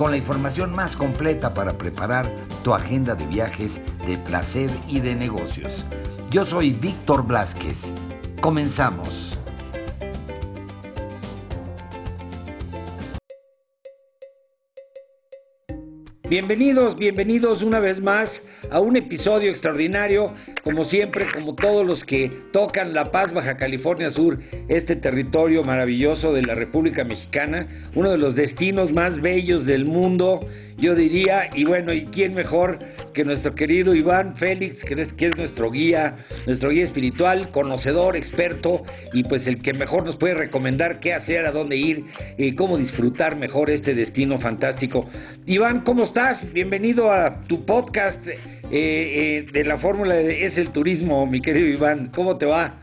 Con la información más completa para preparar tu agenda de viajes, de placer y de negocios. Yo soy Víctor Blasquez. Comenzamos. Bienvenidos, bienvenidos una vez más a un episodio extraordinario, como siempre, como todos los que tocan La Paz, Baja California Sur, este territorio maravilloso de la República Mexicana, uno de los destinos más bellos del mundo, yo diría, y bueno, ¿y quién mejor que nuestro querido Iván Félix, que es, que es nuestro guía, nuestro guía espiritual, conocedor, experto, y pues el que mejor nos puede recomendar qué hacer, a dónde ir, y cómo disfrutar mejor este destino fantástico. Iván, ¿cómo estás? Bienvenido a tu podcast eh, eh, de la fórmula de Es el Turismo, mi querido Iván. ¿Cómo te va?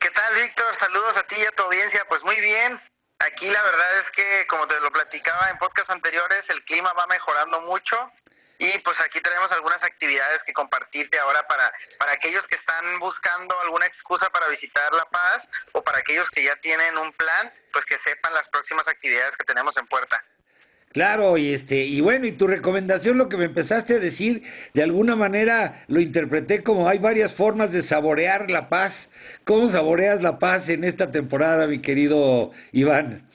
¿Qué tal, Víctor? Saludos a ti y a tu audiencia. Pues muy bien. Aquí la verdad es que, como te lo platicaba en podcast anteriores, el clima va mejorando mucho y pues aquí tenemos algunas actividades que compartirte ahora para, para aquellos que están buscando alguna excusa para visitar La Paz o para aquellos que ya tienen un plan, pues que sepan las próximas actividades que tenemos en puerta. Claro, y este, y bueno, y tu recomendación, lo que me empezaste a decir, de alguna manera lo interpreté como hay varias formas de saborear la paz. ¿Cómo saboreas la paz en esta temporada, mi querido Iván?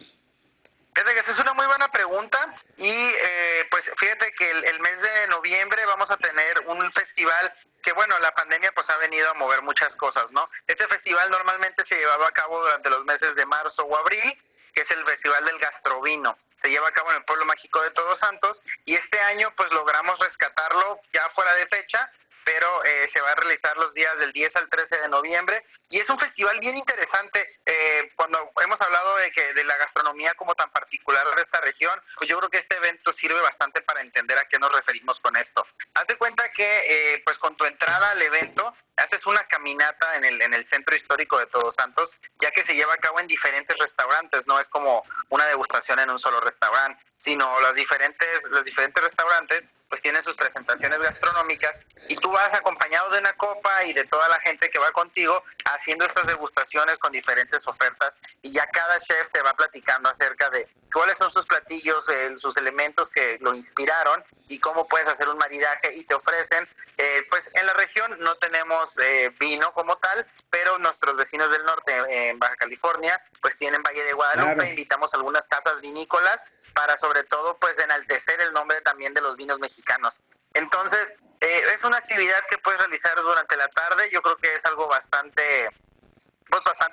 Esa es una muy buena pregunta y eh, pues fíjate que el, el mes de noviembre vamos a tener un festival que bueno, la pandemia pues ha venido a mover muchas cosas, ¿no? Este festival normalmente se llevaba a cabo durante los meses de marzo o abril, que es el Festival del Gastrovino se lleva a cabo en el pueblo mágico de Todos Santos y este año pues logramos rescatarlo ya fuera de fecha pero eh, se va a realizar los días del 10 al 13 de noviembre y es un festival bien interesante. Eh, cuando hemos hablado de que de la gastronomía como tan particular de esta región, pues yo creo que este evento sirve bastante para entender a qué nos referimos con esto. Haz de cuenta que eh, pues con tu entrada al evento haces una caminata en el en el centro histórico de Todos Santos, ya que se lleva a cabo en diferentes restaurantes, no es como una degustación en un solo restaurante, sino los diferentes los diferentes restaurantes pues tienen sus presentaciones gastronómicas y tú vas acompañado de una copa y de toda la gente que va contigo haciendo estas degustaciones con diferentes ofertas y ya cada chef te va platicando acerca de cuáles son sus platillos, eh, sus elementos que lo inspiraron y cómo puedes hacer un maridaje y te ofrecen, eh, pues en la región no tenemos eh, vino como tal, pero nuestros vecinos del norte en Baja California pues tienen Valle de Guadalupe, invitamos a algunas casas vinícolas para sobre todo pues enaltecer el nombre también de los vinos mexicanos. Entonces, eh, es una actividad que puedes realizar durante la tarde, yo creo que es algo bastante pues bastante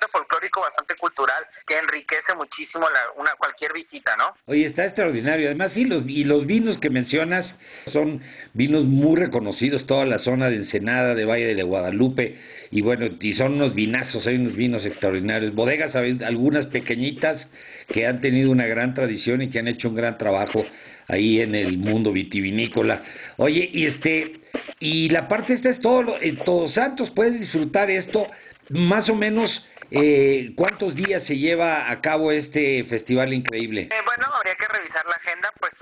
bastante cultural, que enriquece muchísimo la, una cualquier visita, ¿no? Oye, está extraordinario. Además, sí, los, y los vinos que mencionas son vinos muy reconocidos, toda la zona de Ensenada, de Valle de Guadalupe, y bueno, y son unos vinazos, hay unos vinos extraordinarios. Bodegas, algunas pequeñitas que han tenido una gran tradición y que han hecho un gran trabajo ahí en el mundo vitivinícola. Oye, y este, y la parte esta es todo, en Todos Santos puedes disfrutar esto, más o menos, eh, ¿cuántos días se lleva a cabo este festival increíble? Eh, bueno, habría que revisar la agenda, pues,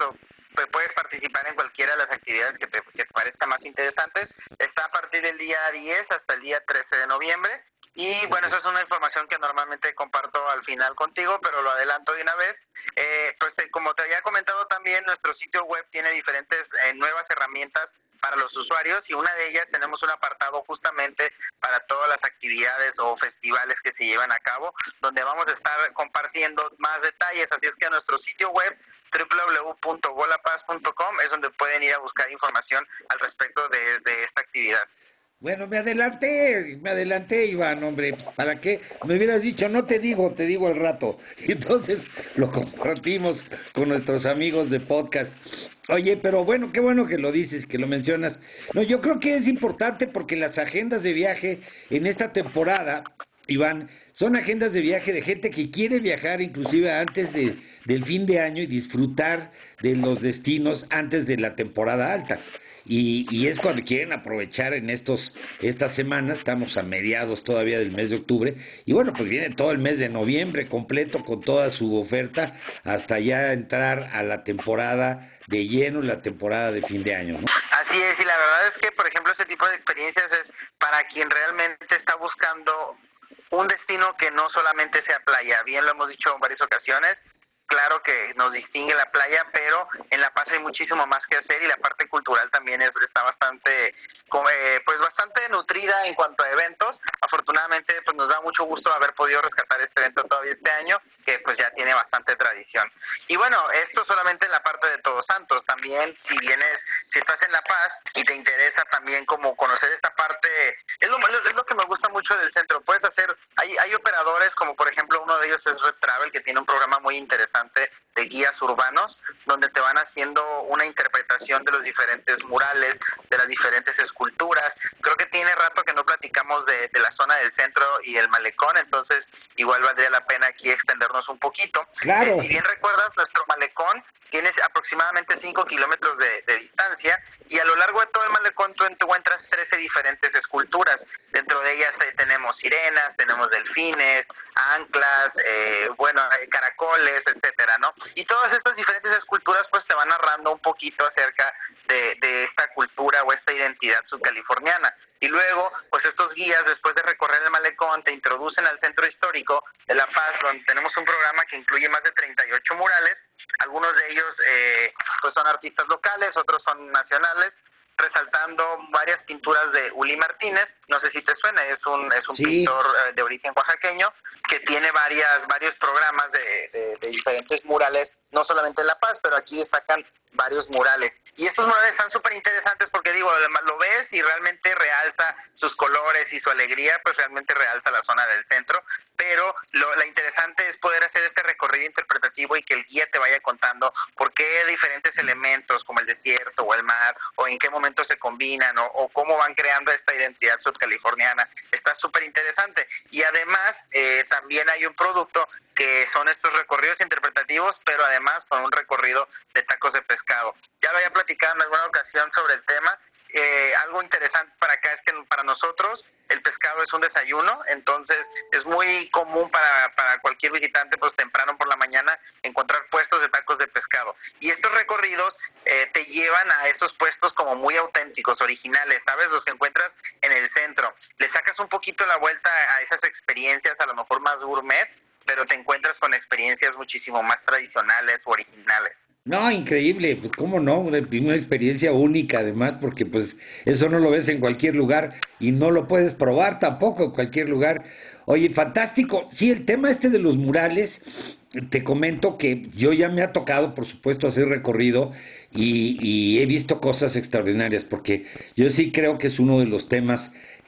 pues puedes participar en cualquiera de las actividades que te, que te parezcan más interesantes. Está a partir del día 10 hasta el día 13 de noviembre. Y bueno, esa es una información que normalmente comparto al final contigo, pero lo adelanto de una vez. Eh, pues eh, como te había comentado también, nuestro sitio web tiene diferentes eh, nuevas herramientas para los usuarios y una de ellas tenemos un apartado justamente para todas las actividades o festivales que se llevan a cabo, donde vamos a estar compartiendo más detalles. Así es que a nuestro sitio web www.golapaz.com es donde pueden ir a buscar información al respecto de, de esta actividad. Bueno, me adelanté, me adelanté, Iván, hombre. ¿Para qué? Me hubieras dicho, no te digo, te digo al rato. Y entonces lo compartimos con nuestros amigos de podcast. Oye, pero bueno, qué bueno que lo dices, que lo mencionas. No, yo creo que es importante porque las agendas de viaje en esta temporada, Iván, son agendas de viaje de gente que quiere viajar inclusive antes de, del fin de año y disfrutar de los destinos antes de la temporada alta. Y, y, es cuando quieren aprovechar en estos estas semanas, estamos a mediados todavía del mes de octubre, y bueno, pues viene todo el mes de noviembre completo con toda su oferta hasta ya entrar a la temporada de lleno, la temporada de fin de año. Así es, y la verdad es que, por ejemplo, ese tipo de experiencias es para quien realmente está buscando un destino que no solamente sea playa, bien lo hemos dicho en varias ocasiones, claro que nos distingue la playa, pero en La Paz hay muchísimo más que hacer y la parte cultural también es, está bastante, eh, pues bastante nutrida en cuanto a eventos. Afortunadamente, pues nos da mucho gusto haber podido rescatar este evento todavía este año, que pues ya tiene bastante tradición. Y bueno, esto solamente en la parte de Todos Santos. También, si vienes, si estás en La Paz y te interesa también como conocer esta parte, es lo, es lo que me gusta mucho del centro. Puedes hacer, hay, hay operadores como por ejemplo uno de ellos es Red Travel, que tiene un programa muy interesante de guías urbanos, donde te van haciendo una interpretación de los diferentes murales, de las diferentes esculturas. Creo que tiene rato que no platicamos de, la zona del centro y el malecón, entonces igual valdría la pena aquí extendernos un poquito. Claro. Eh, si bien recuerdas, nuestro malecón tiene aproximadamente 5 kilómetros de, distancia y a lo largo de todo el malecón tú encuentras 13 diferentes esculturas. Dentro de ellas eh, tenemos sirenas, tenemos delfines, anclas, eh, bueno, caracoles, etcétera, ¿no? Y todas estas diferentes esculturas pues te van narrando un poquito acerca de, de esta cultura o esta identidad subcaliforniana. Y luego, estos guías, después de recorrer el malecón, te introducen al centro histórico de La Paz, donde tenemos un programa que incluye más de 38 murales. Algunos de ellos eh, pues son artistas locales, otros son nacionales, resaltando varias pinturas de Uli Martínez, no sé si te suena, es un es un pintor eh, de origen oaxaqueño que tiene varias varios programas de, de, diferentes murales, no solamente en La Paz, pero aquí destacan varios murales. Y estos murales están súper interesantes porque digo, lo ves y realmente realza sus colores y su alegría, pues realmente realza la zona del centro, pero lo la interesante es poder hacer este recorrido interpretativo y que el guía te vaya contando por qué diferentes elementos como el desierto o el mar o en qué momento se combinan o, o cómo van creando esta identidad subcaliforniana. Está súper interesante. Y además eh, también hay un producto que son estos recorridos interpretativos, pero además con un recorrido de tacos de pescado. Ya lo había platicado en alguna ocasión sobre el tema. Eh, algo interesante para acá es que para nosotros el pescado es un desayuno, entonces es muy común para, para cualquier visitante, pues temprano por la mañana, encontrar puestos de tacos de pescado. Y estos recorridos eh, te llevan a estos puestos como muy auténticos, originales, ¿sabes? Los que encuentras en el centro. Le sacas un poquito la vuelta a esas experiencias, a lo mejor más gourmet, pero te encuentras con experiencias muchísimo más tradicionales o originales. No, increíble, pues cómo no, una, experiencia única además, porque pues eso no lo ves en cualquier lugar y no lo puedes probar tampoco en cualquier lugar. Oye, fantástico. Sí, el tema este de los murales, te comento que yo ya me ha tocado, por supuesto, hacer recorrido y, y he visto cosas extraordinarias, porque yo sí creo que es uno de los temas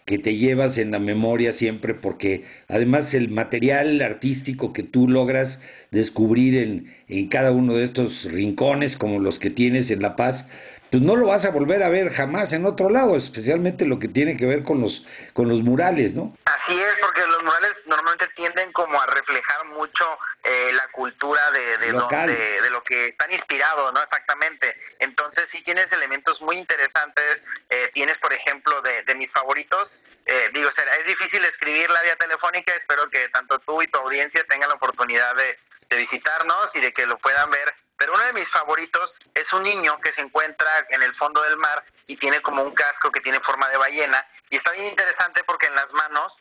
que te llevas en la memoria siempre, porque además el material artístico que tú logras descubrir en, en cada uno de estos rincones, como los que tienes en La Paz, pues no lo vas a volver a ver jamás en otro lado, especialmente lo que tiene que ver con los con los murales, ¿no? Así es, porque los murales normalmente tienden como a reflejar mucho eh, la cultura de de, donde, de lo que están inspirados, ¿no? Exactamente. Entonces sí tienes elementos muy interesantes. Eh, tienes, por ejemplo, de, de mis favoritos. Eh, digo, será, es difícil escribir la vía telefónica. Espero que tanto tú y tu audiencia tengan la oportunidad de, de visitarnos y de que lo puedan ver pero uno de mis favoritos es un niño que se encuentra en el fondo del mar y tiene como un casco que tiene forma de ballena. Y está bien interesante porque en las manos,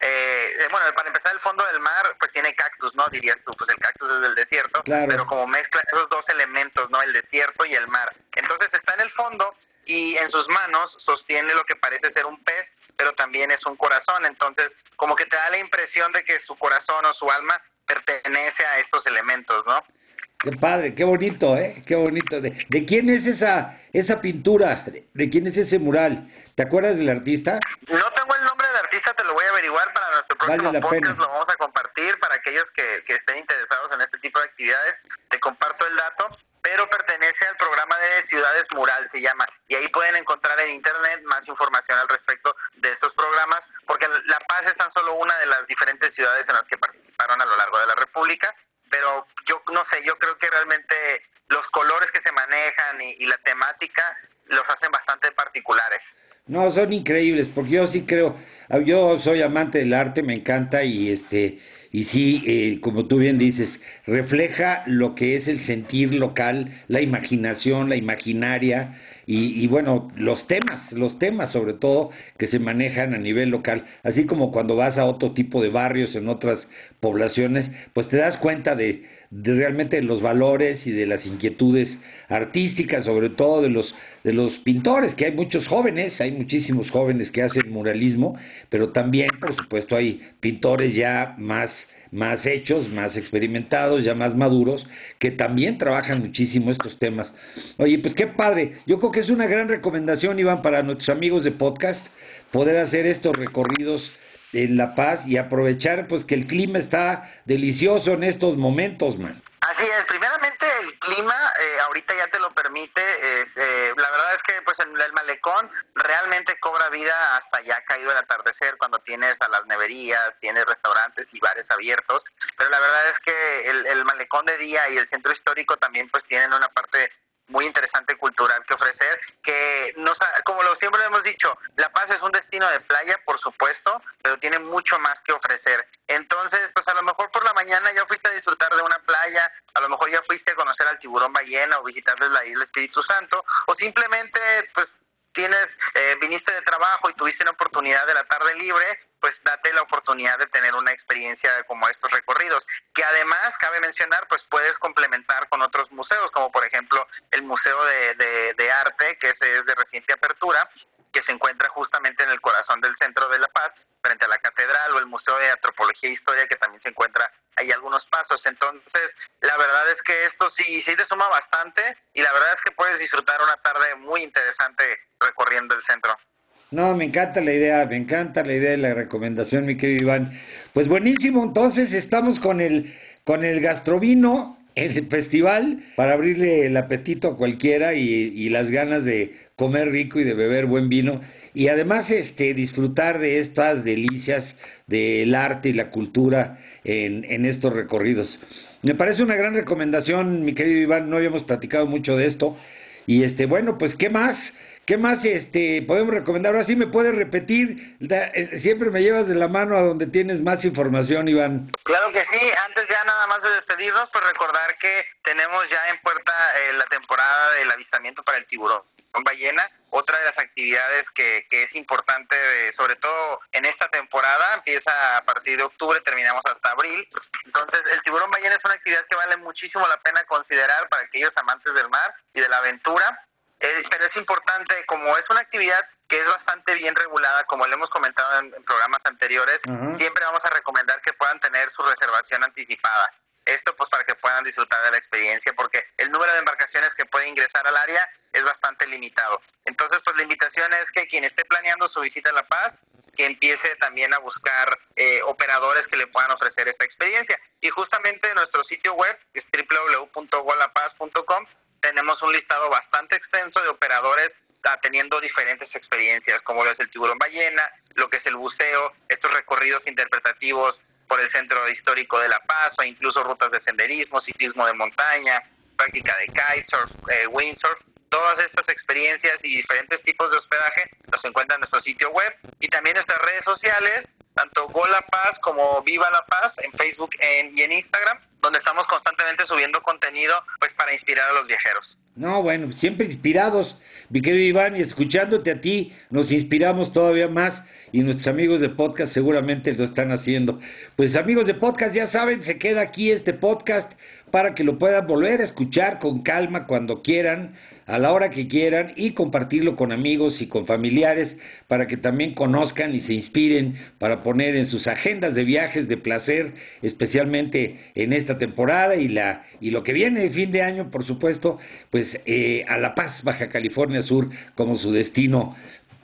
eh, eh, bueno, para empezar el fondo del mar, pues tiene cactus, ¿no? Dirías tú, pues el cactus es del desierto, pero como mezcla esos dos elementos, ¿no? El desierto y el mar. Entonces está en el fondo y en sus manos sostiene lo que parece ser un pez, pero también es un corazón. Entonces, como que te da la impresión de que su corazón o su alma pertenece a estos elementos, ¿no? Qué padre, qué bonito, ¿eh? Qué bonito. ¿De, de quién es esa esa pintura? ¿De, quién es ese mural? ¿Te acuerdas del artista? No tengo el nombre del artista, te lo voy a averiguar para nuestro próximo podcast. Lo vamos a compartir para aquellos que, que estén interesados en este tipo de actividades. Te comparto el dato, pero pertenece al programa de Ciudades Mural, se llama, y ahí pueden encontrar en internet más información al respecto de estos programas, porque La Paz es tan solo una de las diferentes ciudades en las que participaron a lo largo de la República, pero yo no sé, yo creo que realmente los colores que se manejan y, la temática los hacen bastante particulares. No, son increíbles, porque yo sí creo, yo soy amante del arte, me encanta y este y sí, eh, como tú bien dices, refleja lo que es el sentir local, la imaginación, la imaginaria, y, bueno, los temas, los temas sobre todo que se manejan a nivel local, así como cuando vas a otro tipo de barrios en otras poblaciones, pues te das cuenta de, de realmente los valores y de las inquietudes artísticas, sobre todo de los de los pintores, que hay muchos jóvenes, hay muchísimos jóvenes que hacen muralismo, pero también, por supuesto, hay pintores ya más más hechos, más experimentados, ya más maduros, que también trabajan muchísimo estos temas. Oye, pues qué padre. Yo creo que es una gran recomendación, Iván, para nuestros amigos de podcast, poder hacer estos recorridos en La Paz y aprovechar pues que el clima está delicioso en estos momentos, man. Así es, primeramente el clima eh, ahorita ya te lo permite, eh, la verdad es que pues el, el malecón realmente cobra vida hasta ya caído el atardecer cuando tienes a las neverías, tienes restaurantes y bares abiertos, pero la verdad es que el, el malecón de día y el centro histórico también pues tienen una parte muy interesante cultural que ofrecer, que nos, como lo siempre hemos dicho, La Paz es un destino de playa, por supuesto, pero tiene mucho más que ofrecer. Entonces, pues a lo mejor por la mañana ya fuiste a disfrutar de una playa, a lo mejor ya fuiste a conocer al tiburón ballena o visitarles la isla Espíritu Santo, o simplemente, pues tienes, eh, viniste de trabajo y tuviste una oportunidad de la tarde libre, pues date la oportunidad de tener una experiencia como estos recorridos, que además, cabe mencionar, pues puedes complementar con otros museos, como por ejemplo el Museo de, Arte, que es de reciente apertura, que se encuentra justamente en el corazón del centro de La Paz, frente a la catedral, o el Museo de Antropología e Historia, que también se encuentra ahí algunos pasos. Entonces, la verdad es que esto sí, sí te suma bastante y la verdad es que puedes disfrutar una tarde muy interesante recorriendo el centro. No, me encanta la idea, me encanta la idea de la recomendación, mi querido Iván. Pues buenísimo, entonces estamos con el, con el gastrovino el festival para abrirle el apetito a cualquiera y, y, las ganas de comer rico y de beber buen vino y además este disfrutar de estas delicias del arte y la cultura en, estos recorridos. Me parece una gran recomendación, mi querido Iván, no habíamos platicado mucho de esto y este bueno, pues qué más ¿Qué más este, podemos recomendar? Ahora sí me puedes repetir, eh, siempre me llevas de la mano a donde tienes más información, Iván. Claro que sí, antes ya nada más de despedirnos, pues recordar que tenemos ya en puerta eh, la temporada del avistamiento para el tiburón ballena. Otra de las actividades que, que es importante, sobre todo en esta temporada, empieza a partir de octubre, terminamos hasta abril. Entonces, el tiburón ballena es una actividad que vale muchísimo la pena considerar para aquellos amantes del mar y de la aventura eh, pero es importante, como es una actividad que es bastante bien regulada, como le hemos comentado en, programas anteriores, siempre vamos a recomendar que puedan tener su reservación anticipada. Esto pues para que puedan disfrutar de la experiencia, porque el número de embarcaciones que puede ingresar al área es bastante limitado. Entonces, pues la invitación es que quien esté planeando su visita a La Paz, que empiece también a buscar eh, operadores que le puedan ofrecer esta experiencia. Y justamente nuestro sitio web, es www.golapaz.com, tenemos un listado bastante extenso de operadores teniendo diferentes experiencias, como lo es el tiburón ballena, lo que es el buceo, estos recorridos interpretativos por el centro histórico de La Paz o incluso rutas de senderismo, ciclismo de montaña, práctica de kitesurf, eh, windsurf. Todas estas experiencias y diferentes tipos de hospedaje los encuentran en nuestro sitio web y también nuestras redes sociales, tanto Go La Paz como Viva La Paz en Facebook y en Instagram donde estamos constantemente subiendo contenido pues para inspirar a los viajeros. No, bueno, siempre inspirados, mi querido Iván, y escuchándote a ti nos inspiramos todavía más y nuestros amigos de podcast seguramente lo están haciendo. Pues amigos de podcast, ya saben, se queda aquí este podcast para que lo puedan volver a escuchar con calma cuando quieran, a la hora que quieran y compartirlo con amigos y con familiares para que también conozcan y se inspiren para poner en sus agendas de viajes de placer, especialmente en esta temporada y la y lo que viene de fin de año, por supuesto, pues eh, a La Paz, Baja California Sur como su destino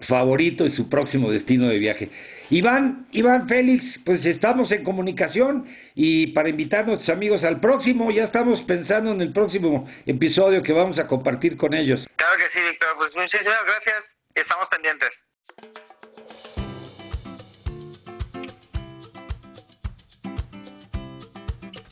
favorito y su próximo destino de viaje. Iván, Iván Félix, pues estamos en comunicación y para invitar a nuestros amigos al próximo, ya estamos pensando en el próximo episodio que vamos a compartir con ellos. Claro que sí, Víctor, pues muchísimas gracias, estamos pendientes.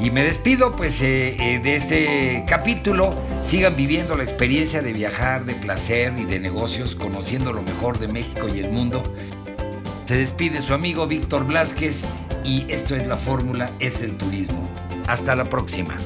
Y me despido pues eh, eh, de este capítulo. Sigan viviendo la experiencia de viajar, de placer y de negocios, conociendo lo mejor de México y el mundo. Se despide su amigo Víctor Blázquez y esto es la fórmula, es el turismo. Hasta la próxima.